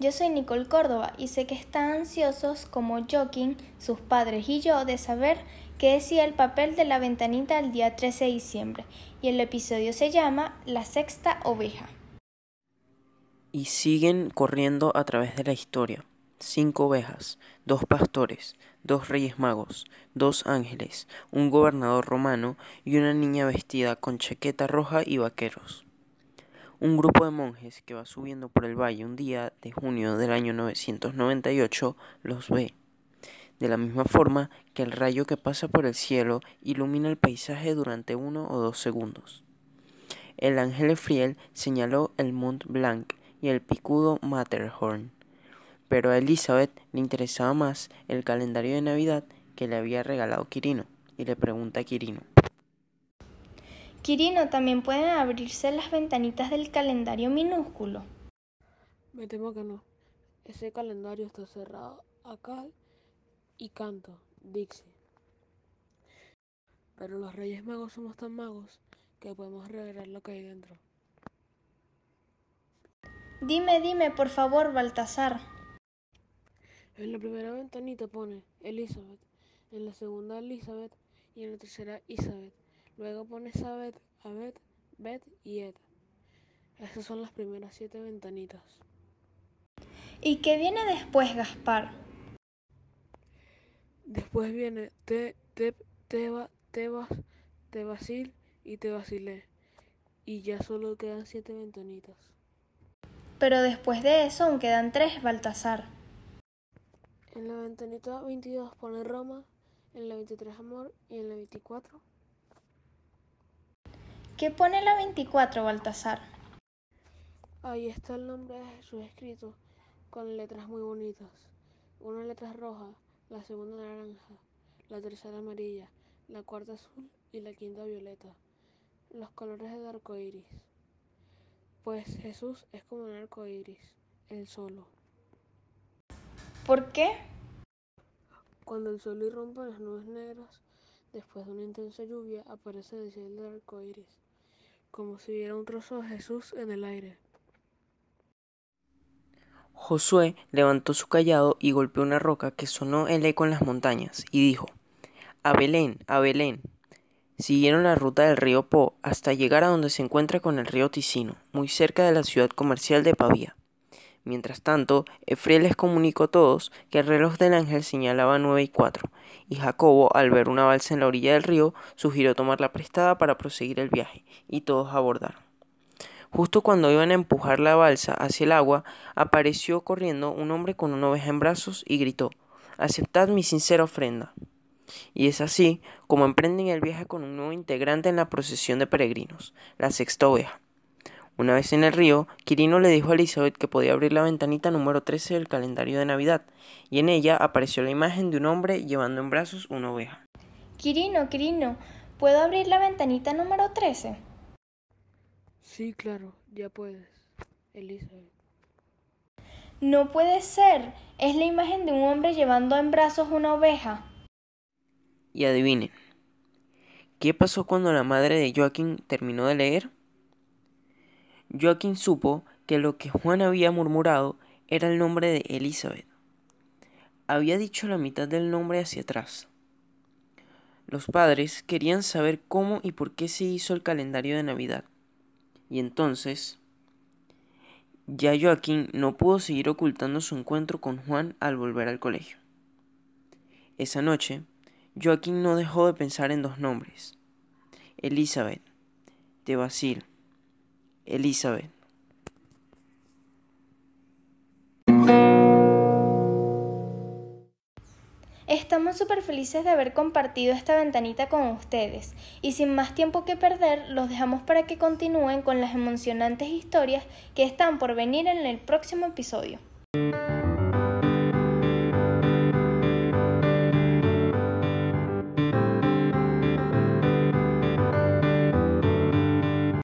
Yo soy Nicole Córdoba y sé que están ansiosos como Joaquín, sus padres y yo de saber qué decía el papel de la ventanita el día 13 de diciembre y el episodio se llama La sexta oveja. Y siguen corriendo a través de la historia. Cinco ovejas, dos pastores, dos reyes magos, dos ángeles, un gobernador romano y una niña vestida con chaqueta roja y vaqueros. Un grupo de monjes que va subiendo por el valle un día de junio del año 998 los ve, de la misma forma que el rayo que pasa por el cielo ilumina el paisaje durante uno o dos segundos. El ángel Efriel señaló el Mont Blanc y el picudo Matterhorn, pero a Elizabeth le interesaba más el calendario de Navidad que le había regalado Quirino, y le pregunta a Quirino. Quirino, también pueden abrirse las ventanitas del calendario minúsculo. Me temo que no. Ese calendario está cerrado acá y canto, Dixie. Pero los Reyes Magos somos tan magos que podemos revelar lo que hay dentro. Dime, dime, por favor, Baltasar. En la primera ventanita pone Elizabeth, en la segunda Elizabeth y en la tercera Isabeth. Luego pone Sabet, Abet, Bet y Ed. Esas son las primeras siete ventanitas. ¿Y qué viene después, Gaspar? Después viene Te, Te, Teba, Tebas, Tebasil y Tebasilé. Y ya solo quedan siete ventanitas. Pero después de eso aún quedan tres, Baltasar. En la ventanita 22 pone Roma, en la 23 Amor y en la 24 ¿Qué pone la 24, Baltasar? Ahí está el nombre de Jesús escrito con letras muy bonitas. Una letra roja, la segunda naranja, la tercera amarilla, la cuarta azul y la quinta violeta. Los colores del arco iris. Pues Jesús es como un arco iris, él solo. ¿Por qué? Cuando el sol irrumpe las nubes negras, después de una intensa lluvia, aparece el cielo del arco iris como si viera un trozo de Jesús en el aire. Josué levantó su callado y golpeó una roca que sonó el eco en las montañas, y dijo, A Belén, a Belén. Siguieron la ruta del río Po hasta llegar a donde se encuentra con el río Ticino, muy cerca de la ciudad comercial de Pavía. Mientras tanto, Efriel les comunicó a todos que el reloj del ángel señalaba nueve y cuatro, y Jacobo, al ver una balsa en la orilla del río, sugirió tomarla prestada para proseguir el viaje, y todos abordaron. Justo cuando iban a empujar la balsa hacia el agua, apareció corriendo un hombre con una oveja en brazos y gritó Aceptad mi sincera ofrenda. Y es así como emprenden el viaje con un nuevo integrante en la procesión de peregrinos, la sexta oveja. Una vez en el río, Quirino le dijo a Elizabeth que podía abrir la ventanita número 13 del calendario de Navidad, y en ella apareció la imagen de un hombre llevando en brazos una oveja. Quirino, Quirino, ¿puedo abrir la ventanita número 13? Sí, claro, ya puedes, Elizabeth. No puede ser, es la imagen de un hombre llevando en brazos una oveja. Y adivinen, ¿qué pasó cuando la madre de Joaquín terminó de leer? Joaquín supo que lo que Juan había murmurado era el nombre de Elizabeth. Había dicho la mitad del nombre hacia atrás. Los padres querían saber cómo y por qué se hizo el calendario de Navidad. Y entonces, ya Joaquín no pudo seguir ocultando su encuentro con Juan al volver al colegio. Esa noche, Joaquín no dejó de pensar en dos nombres, Elizabeth, de Basil Elizabeth. Estamos súper felices de haber compartido esta ventanita con ustedes y sin más tiempo que perder los dejamos para que continúen con las emocionantes historias que están por venir en el próximo episodio.